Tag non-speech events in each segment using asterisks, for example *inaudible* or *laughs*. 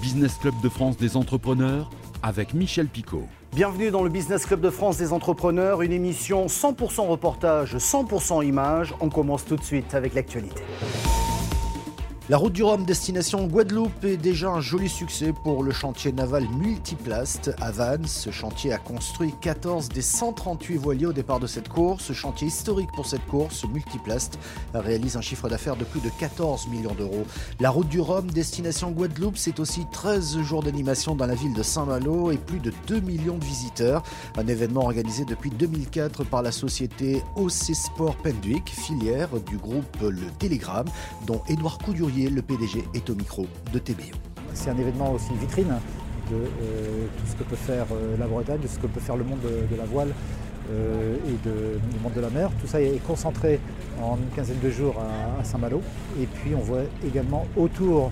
Business Club de France des entrepreneurs avec Michel Picot. Bienvenue dans le Business Club de France des entrepreneurs, une émission 100% reportage, 100% image. On commence tout de suite avec l'actualité. La route du Rhum destination Guadeloupe est déjà un joli succès pour le chantier naval Multiplast à Vannes. Ce chantier a construit 14 des 138 voiliers au départ de cette course. Ce chantier historique pour cette course, Multiplast, réalise un chiffre d'affaires de plus de 14 millions d'euros. La route du Rhum destination Guadeloupe, c'est aussi 13 jours d'animation dans la ville de Saint-Malo et plus de 2 millions de visiteurs. Un événement organisé depuis 2004 par la société OC Sport Penduic, filière du groupe Le Télégramme, dont Édouard Coudurier le PDG, est au micro de TBO. C'est un événement aussi vitrine de euh, tout ce que peut faire euh, la Bretagne, de ce que peut faire le monde de, la voile euh, et du monde de la mer. Tout ça est concentré en une quinzaine de jours à, Saint-Malo. Et puis on voit également autour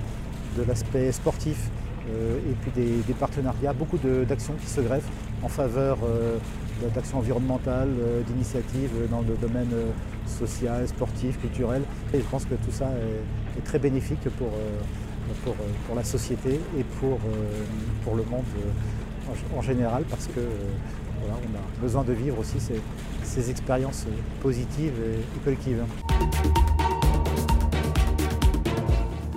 de l'aspect sportif et puis des, partenariats, beaucoup d'actions qui se greffent en faveur d'actions environnementales, d'initiatives dans le domaine social, sportif, culturel. Et je pense que tout ça est, très bénéfique pour, euh, pour, euh, la société et pour, euh, pour le monde en, général parce que on a besoin de vivre aussi ces expériences positives et collectives.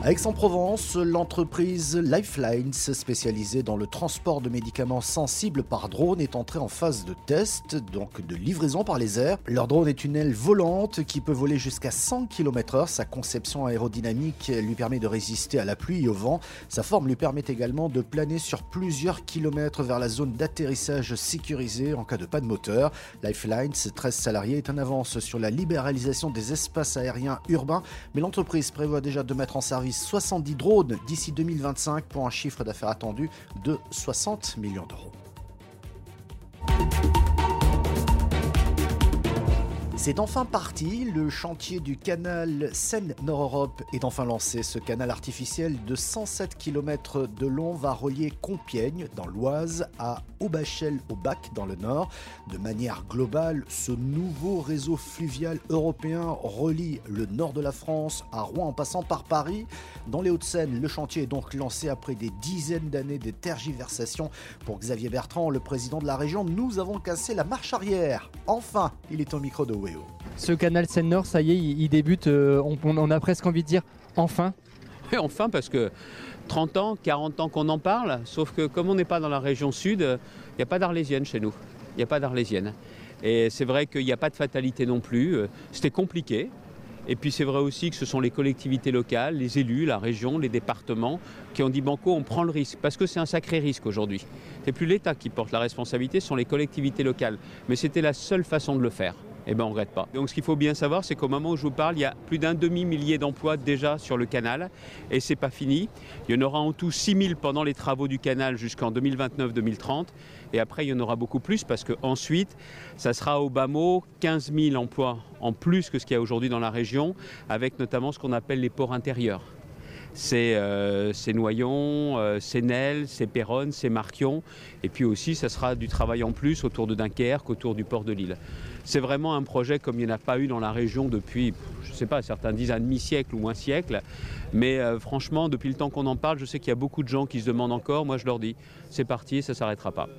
Aix-en-Provence, l'entreprise Lifelines, spécialisée dans le transport de médicaments sensibles par drone, est entrée en phase de test, donc de livraison par les airs. Leur drone est une aile volante qui peut voler jusqu'à 100 km/h. Sa conception aérodynamique lui permet de résister à la pluie et au vent. Sa forme lui permet également de planer sur plusieurs kilomètres vers la zone d'atterrissage sécurisée en cas de panne moteur. Lifelines, 13 salariés, est en avance sur la libéralisation des espaces aériens urbains, mais l'entreprise prévoit déjà de mettre en service 70 drones d'ici 2025 pour un chiffre d'affaires attendu de 60 millions d'euros. C'est enfin parti, le chantier du canal Seine-Nord-Europe est enfin lancé. Ce canal artificiel de 107 km de long va relier Compiègne dans l'Oise à Aubachel au Bac dans le Nord. De manière globale, ce nouveau réseau fluvial européen relie le nord de la France à Rouen en passant par Paris. Dans les Hauts-de-Seine, le chantier est donc lancé après des dizaines d'années de tergiversations. Pour Xavier Bertrand, le président de la région, nous avons cassé la marche arrière. Enfin, il est au micro de Ce canal Seine-Nord, ça y est, il, débute, euh, on, a presque envie de dire enfin. Enfin, parce que 30 ans, 40 ans qu'on en parle, sauf que comme on n'est pas dans la région sud, il n'y a pas d'arlésienne chez nous. Il n'y a pas d'arlésienne. Et c'est vrai qu'il n'y a pas de fatalité non plus. Euh, c'était compliqué. Et puis c'est vrai aussi que ce sont les collectivités locales, les élus, la région, les départements qui ont dit Banco, on prend le risque. Parce que c'est un sacré risque aujourd'hui. C'est plus l'État qui porte la responsabilité, ce sont les collectivités locales. Mais c'était la seule façon de le faire eh ben on ne regrette pas. Donc ce qu'il faut bien savoir, c'est qu'au moment où je vous parle, il y a plus d'un demi-millier d'emplois déjà sur le canal et c'est pas fini. Il y en aura en tout 6 000 pendant les travaux du canal jusqu'en 2029-2030 et après il y en aura beaucoup plus parce qu'ensuite, ça sera au bas mot 15 000 emplois en plus que ce qu'il y a aujourd'hui dans la région avec notamment ce qu'on appelle les ports intérieurs c'est euh, Noyon, euh, c'est Nel, c'est Péronne, c'est. Et puis aussi, ça sera du travail en plus autour de Dunkerque, autour du port de Lille. C'est vraiment un projet comme il n'y en a pas eu dans la région depuis, je ne sais pas, certains disent un demi-siècle ou un siècle. Mais euh, franchement, depuis le temps qu'on en parle, je sais qu'il y a beaucoup de gens qui se demandent encore. Moi, je leur dis, c'est parti, ça ne s'arrêtera pas.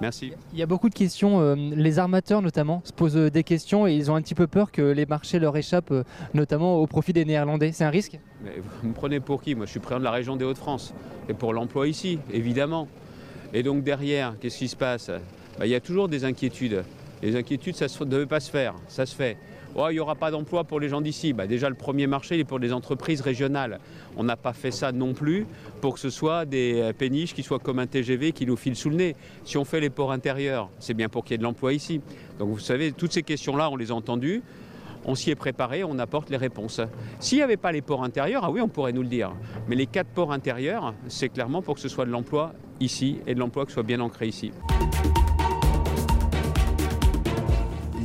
Merci. Il y a beaucoup de questions. Euh, les armateurs, notamment, se posent euh, des questions et ils ont un petit peu peur que les marchés leur échappent, notamment au profit des Néerlandais. C'est un risque? Vous me prenez pour qui? Moi, je suis président de la région des Hauts-de-France. Et pour l'emploi ici, évidemment. Et donc, derrière, qu'est-ce qui se passe? Bah, Il y a toujours des inquiétudes. Les inquiétudes, ça ne devait pas se faire, ça se fait. Oh, il n'y aura pas d'emploi pour les gens d'ici. Bah, déjà, le premier marché est pour les entreprises régionales. On n'a pas fait ça non plus pour que ce soit des euh, péniches qui soient comme un TGV qui nous file sous le nez. Si on fait les ports intérieurs, c'est bien pour qu'il y ait de l'emploi ici. Donc vous savez, toutes ces questions-là, on les a entendues. On s'y est préparé, on apporte les réponses. S'il n'y avait pas les ports intérieurs, ah oui, on pourrait nous le dire. Mais les quatre ports intérieurs, c'est clairement pour que ce soit de l'emploi ici et de l'emploi qui soit bien ancré ici.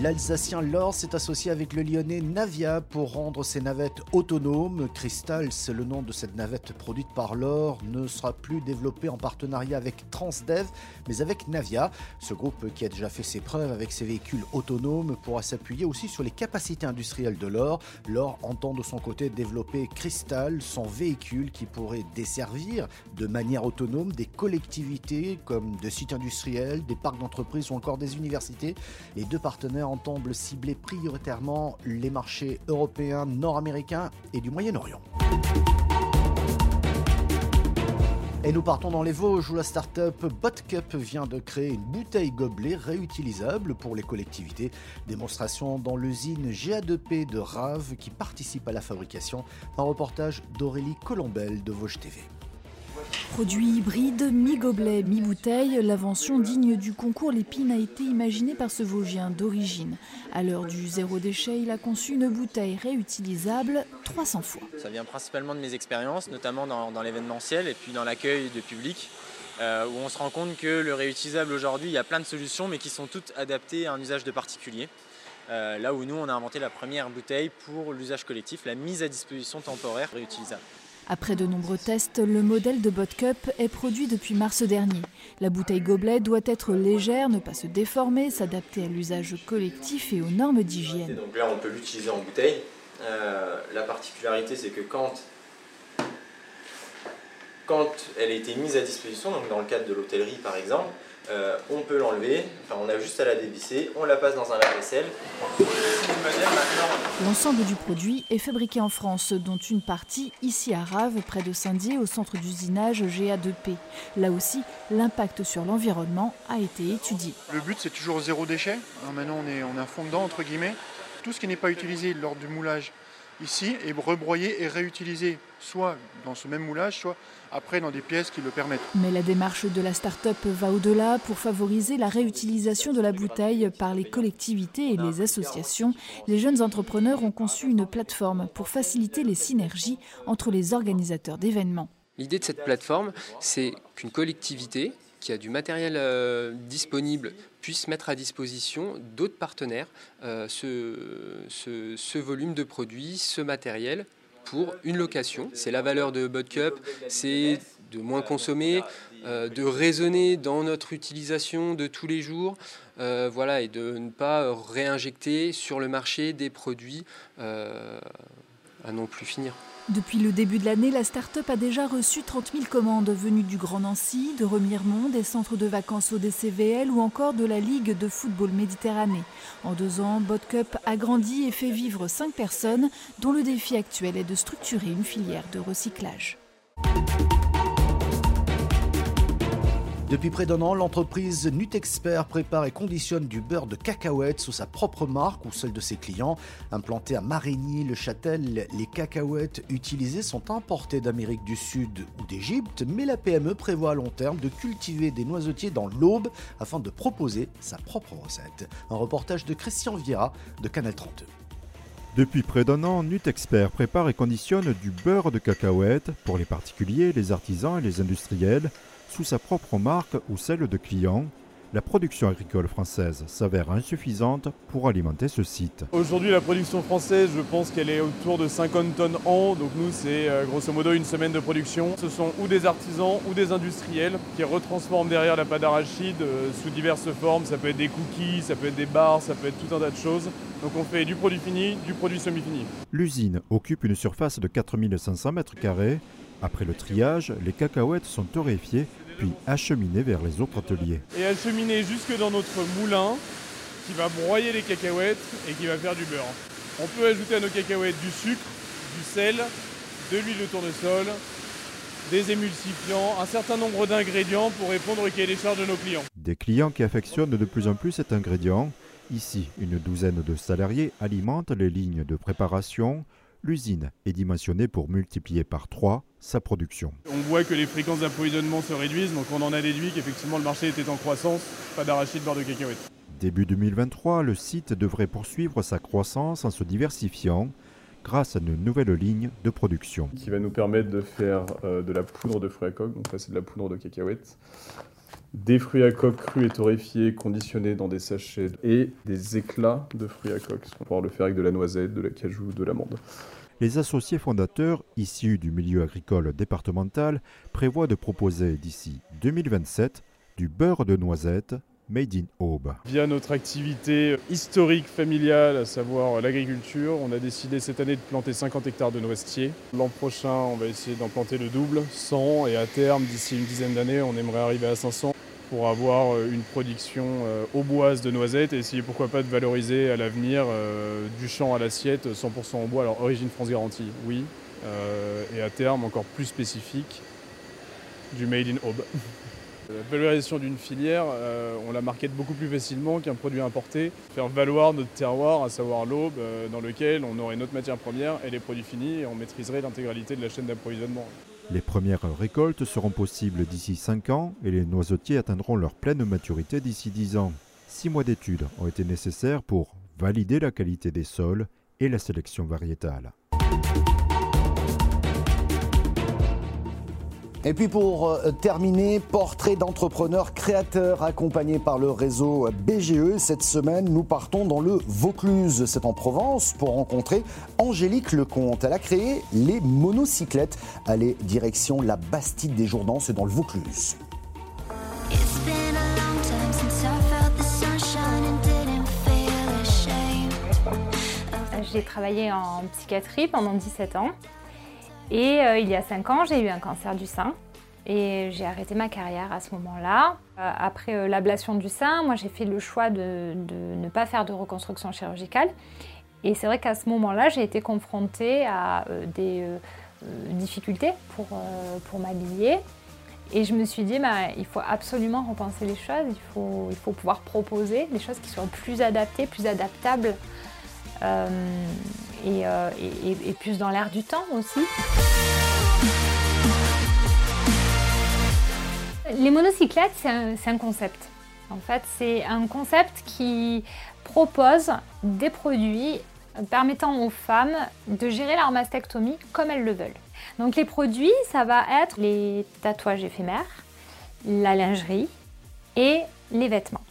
L'Alsacien Lors s'est associé avec le Lyonnais Navia pour rendre ses navettes autonomes. Crystal, c'est le nom de cette navette produite par Lor, ne sera plus développée en partenariat avec Transdev, mais avec Navia. Ce groupe qui a déjà fait ses preuves avec ses véhicules autonomes pourra s'appuyer aussi sur les capacités industrielles de Lor. Lor entend de son côté développer Crystal, son véhicule qui pourrait desservir de manière autonome des collectivités comme des sites industriels, des parcs d'entreprises ou encore des universités. Les deux partenaires entendent cibler prioritairement les marchés européens, nord-américains et du Moyen-Orient. Et nous partons dans les Vosges où la start-up Botcup vient de créer une bouteille gobelet réutilisable pour les collectivités. Démonstration dans l'usine GA2P de Rave qui participe à la fabrication. Un reportage d'Aurélie Colombel de Vosges TV. Produit hybride, mi-gobelet, mi-bouteille, l'invention digne du concours Lépine a été imaginée par ce Vosgien d'origine. À l'heure du zéro déchet, il a conçu une bouteille réutilisable 300 fois. Ça vient principalement de mes expériences, notamment dans, l'événementiel et puis dans l'accueil de public, euh, où on se rend compte que le réutilisable aujourd'hui, il y a plein de solutions, mais qui sont toutes adaptées à un usage de particulier. Euh, là où nous, on a inventé la première bouteille pour l'usage collectif, la mise à disposition temporaire réutilisable. Après de nombreux tests, le modèle de Botcup est produit depuis mars dernier. La bouteille gobelet doit être légère, ne pas se déformer, s'adapter à l'usage collectif et aux normes d'hygiène. Donc là, on peut l'utiliser en bouteille. Euh, la particularité, c'est que quand, elle a été mise à disposition, donc dans le cadre de l'hôtellerie par exemple, euh, on peut l'enlever, enfin, on a juste à la dévisser, on la passe dans un lave-vaisselle. L'ensemble du produit est fabriqué en France, dont une partie ici à Rave, près de Saint-Dié, au centre d'usinage GA2P. Là aussi, l'impact sur l'environnement a été étudié. Le but, c'est toujours zéro déchet. maintenant, on est, on est à fond dedans, entre guillemets. Tout ce qui n'est pas utilisé lors du moulage ici est rebroyé et réutilisé, soit dans ce même moulage, soit après dans des pièces qui le permettent. Mais la démarche de la start-up va au-delà pour favoriser la réutilisation de la bouteille par les collectivités et les associations. Les jeunes entrepreneurs ont conçu une plateforme pour faciliter les synergies entre les organisateurs d'événements. L'idée de cette plateforme, c'est qu'une collectivité qui a du matériel euh, disponible puisse mettre à disposition d'autres partenaires euh, ce, volume de produits, ce matériel pour une location. C'est la valeur de Cup, c'est de moins consommer, euh, de raisonner dans notre utilisation de tous les jours, voilà, et de ne pas réinjecter sur le marché des produits à non plus finir. Depuis le début de l'année, la start-up a déjà reçu 30 000 commandes venues du Grand Nancy, de Remiremont, des centres de vacances au DCVL ou encore de la Ligue de football Méditerranée. En deux ans, Botcup a grandi et fait vivre cinq personnes dont le défi actuel est de structurer une filière de recyclage. Depuis près d'un an, l'entreprise Nutexpert prépare et conditionne du beurre de cacahuètes sous sa propre marque ou celle de ses clients. Implantées à Marigny-le-Châtel, les cacahuètes utilisées sont importées d'Amérique du Sud ou d'Égypte, mais la PME prévoit à long terme de cultiver des noisetiers dans l'Aube afin de proposer sa propre recette. Un reportage de Christian Vieira de Canal 32. Depuis près d'un an, Nutexpert prépare et conditionne du beurre de cacahuètes pour les particuliers, les artisans et les industriels sous sa propre marque ou celle de clients, la production agricole française s'avère insuffisante pour alimenter ce site. Aujourd'hui, la production française, je pense qu'elle est autour de 50 tonnes an. Donc nous, c'est euh, grosso modo une semaine de production. Ce sont ou des artisans ou des industriels qui retransforment derrière la pâte d'arachide euh, sous diverses formes. Ça peut être des cookies, ça peut être des bars, ça peut être tout un tas de choses. Donc on fait du produit fini, du produit semi-fini. L'usine occupe une surface de 4500 m2. Après le triage, les cacahuètes sont torréfiées puis acheminer vers les autres ateliers. Et acheminer jusque dans notre moulin qui va broyer les cacahuètes et qui va faire du beurre. On peut ajouter à nos cacahuètes du sucre, du sel, de l'huile de tournesol, des émulsifiants, un certain nombre d'ingrédients pour répondre au cahier des charges de nos clients. Des clients qui affectionnent de plus en plus cet ingrédient. Ici, une douzaine de salariés alimentent les lignes de préparation, l'usine est dimensionnée pour multiplier par 3 sa production. On voit que les fréquences d'approvisionnement se réduisent, donc on en a déduit qu'effectivement le marché était en croissance, pas d'arachide, beurre de cacahuète. Début 2023, le site devrait poursuivre sa croissance en se diversifiant grâce à une nouvelle ligne de production. Qui va nous permettre de faire euh, de la poudre de fruits à coque, donc ça c'est de la poudre de cacahuète, des fruits à coque crus et torréfiés conditionnés dans des sachets et des éclats de fruits à coque. On va pouvoir le faire avec de la noisette, de la cajou, de l'amande. Les associés fondateurs, issus du milieu agricole départemental, prévoient de proposer d'ici 2027 du beurre de noisette Made in Aube. Via notre activité historique familiale, à savoir l'agriculture, on a décidé cette année de planter 50 hectares de noisetiers. L'an prochain, on va essayer d'en planter le double, 100, et à terme, d'ici une dizaine d'années, on aimerait arriver à 500 pour avoir euh, une production euh, auboise de noisettes et essayer pourquoi pas de valoriser à l'avenir euh, du champ à l'assiette 100% en bois. Alors origine France garantie, oui, et à terme encore plus spécifique du made in Aube. *laughs* La valorisation d'une filière, on la market beaucoup plus facilement qu'un produit importé. Faire valoir notre terroir, à savoir l'Aube, dans lequel on aurait notre matière première et les produits finis et on maîtriserait l'intégralité de la chaîne d'approvisionnement. Les premières récoltes seront possibles d'ici 5 ans et les noisetiers atteindront leur pleine maturité d'ici 10 ans. 6 mois d'études ont été nécessaires pour valider la qualité des sols et la sélection variétale. Et puis pour euh, terminer, portrait d'entrepreneur créateur accompagné par le réseau BGE. Cette semaine, nous partons dans le Vaucluse, c'est en Provence, pour rencontrer Angélique Lecomte. Elle a créé les monocyclettes. Allez, direction la Bastide des Jourdans, c'est dans le Vaucluse. J'ai travaillé en psychiatrie pendant 17 ans. Et euh, il y a 5 ans, j'ai eu un cancer du sein. Et j'ai arrêté ma carrière à ce moment-là. Euh, après euh, l'ablation du sein, moi j'ai fait le choix de, ne pas faire de reconstruction chirurgicale. Et c'est vrai qu'à ce moment-là, j'ai été confrontée à des difficultés pour, pour m'habiller. Et je me suis dit, bah, il faut absolument repenser les choses, il faut, il faut pouvoir proposer des choses qui soient plus adaptées, plus adaptables euh, et, plus dans l'air du temps aussi. Les monocyclettes, c'est un, concept. En fait, c'est un concept qui propose des produits permettant aux femmes de gérer leur mastectomie comme elles le veulent. Donc les produits, ça va être les tatouages éphémères, la lingerie et les vêtements.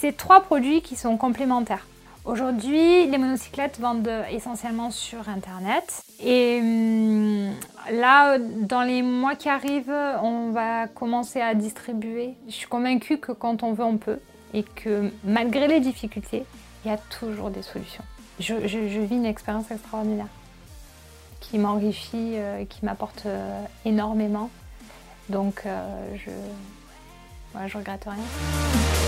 C'est trois produits qui sont complémentaires. Aujourd'hui, les monocyclettes vendent essentiellement sur Internet. Et hum, là, dans les mois qui arrivent, on va commencer à distribuer. Je suis convaincue que quand on veut, on peut. Et que malgré les difficultés, il y a toujours des solutions. Je, vis une expérience extraordinaire qui m'enrichit, euh, qui m'apporte euh, énormément. Donc, euh, je ne regrette rien.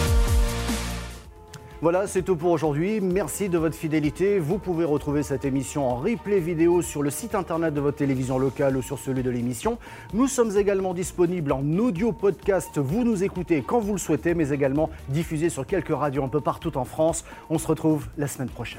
Voilà, c'est tout pour aujourd'hui. Merci de votre fidélité. Vous pouvez retrouver cette émission en replay vidéo sur le site internet de votre télévision locale ou sur celui de l'émission. Nous sommes également disponibles en audio podcast. Vous nous écoutez quand vous le souhaitez, mais également diffusés sur quelques radios un peu partout en France. On se retrouve la semaine prochaine.